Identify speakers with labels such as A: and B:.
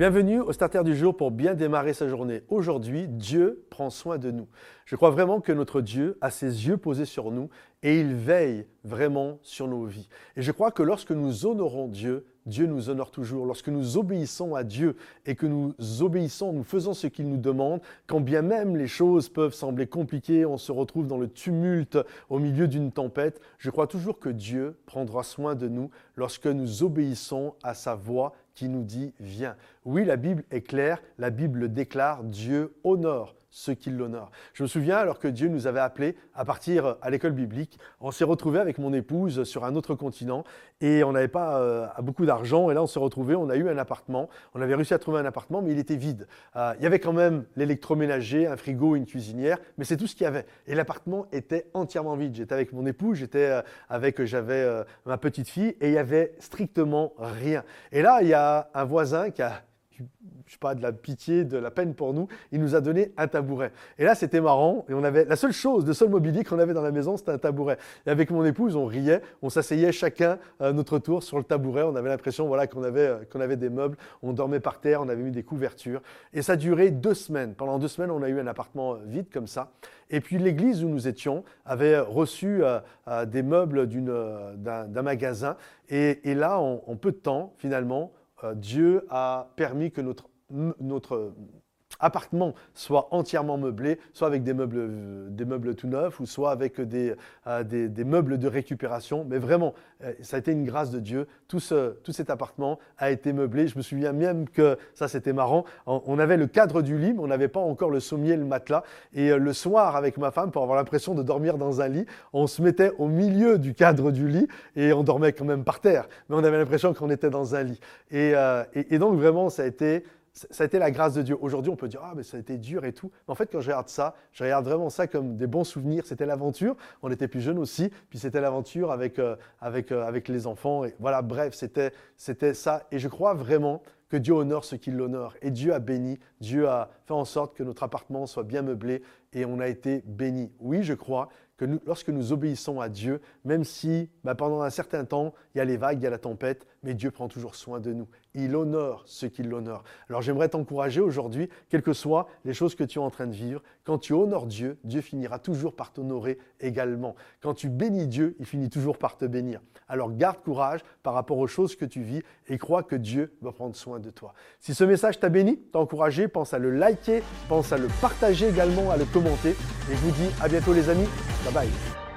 A: Bienvenue au Starter du jour pour bien démarrer sa journée. Aujourd'hui, Dieu prend soin de nous. Je crois vraiment que notre Dieu a ses yeux posés sur nous et il veille vraiment sur nos vies. Et je crois que lorsque nous honorons Dieu, Dieu nous honore toujours. Lorsque nous obéissons à Dieu et que nous obéissons, nous faisons ce qu'il nous demande, quand bien même les choses peuvent sembler compliquées, on se retrouve dans le tumulte au milieu d'une tempête, je crois toujours que Dieu prendra soin de nous lorsque nous obéissons à sa voix qui nous dit viens. Oui, la Bible est claire, la Bible déclare Dieu honore ceux qui l'honorent. Je me souviens, alors que Dieu nous avait appelés à partir à l'école biblique, on s'est retrouvé avec mon épouse sur un autre continent et on n'avait pas euh, beaucoup d'argent. Et là, on s'est retrouvé, on a eu un appartement. On avait réussi à trouver un appartement, mais il était vide. Euh, il y avait quand même l'électroménager, un frigo, une cuisinière, mais c'est tout ce qu'il y avait. Et l'appartement était entièrement vide. J'étais avec mon épouse, j'étais euh, avec, j'avais ma petite fille et il y avait strictement rien. Et là, il y a un voisin qui a je sais pas, de la pitié, de la peine pour nous, il nous a donné un tabouret. Et là, c'était marrant. Et on avait la seule chose, le seul mobilier qu'on avait dans la maison, c'était un tabouret. Et avec mon épouse, on riait, on s'asseyait chacun à notre tour sur le tabouret. On avait l'impression, voilà, qu'on avait, euh, avait des meubles. On dormait par terre, on avait mis des couvertures. Et ça a duré deux semaines. Pendant deux semaines, on a eu un appartement vide comme ça. Et puis l'église où nous étions avait reçu euh, euh, des meubles d'un magasin. Et, et là, en peu de temps, finalement, euh, Dieu a permis que notre, notre appartement soit entièrement meublé, soit avec des meubles, euh, des meubles tout neufs, ou soit avec des, euh, des, meubles de récupération. Mais vraiment, euh, ça a été une grâce de Dieu. Tout, ce, tout cet appartement a été meublé. Je me souviens même que, ça c'était marrant, on, avait le cadre du lit, mais on n'avait pas encore le sommier, le matelas. Et le soir, avec ma femme, pour avoir l'impression de dormir dans un lit, on se mettait au milieu du cadre du lit et on dormait quand même par terre. Mais on avait l'impression qu'on était dans un lit. et, et donc vraiment, ça a été ça a été la grâce de Dieu. Aujourd'hui, on peut dire, ah, mais ça a été dur et tout. Mais en fait, quand je regarde ça, je regarde vraiment ça comme des bons souvenirs. C'était l'aventure. On était plus jeunes aussi. Puis c'était l'aventure avec, euh, avec, euh, avec les enfants. Et voilà, bref, c'était, c'était ça. Et je crois vraiment que Dieu honore ce qui l'honore. Et Dieu a béni, Dieu a fait en sorte que notre appartement soit bien meublé et on a été béni. Oui, je crois que lorsque nous obéissons à Dieu, même si bah, pendant un certain temps, il y a les vagues, il y a la tempête, mais Dieu prend toujours soin de nous. Il honore ceux qui l'honorent. Alors j'aimerais t'encourager aujourd'hui, quelles que soient les choses que tu es en train de vivre, quand tu honores Dieu, Dieu finira toujours par t'honorer également. Quand tu bénis Dieu, il finit toujours par te bénir. Alors garde courage par rapport aux choses que tu vis et crois que Dieu va prendre soin de toi. Si ce message t'a béni, t'a encouragé, pense à le liker, pense à le partager également, à le commenter. Et je vous dis à bientôt les amis. Bye-bye.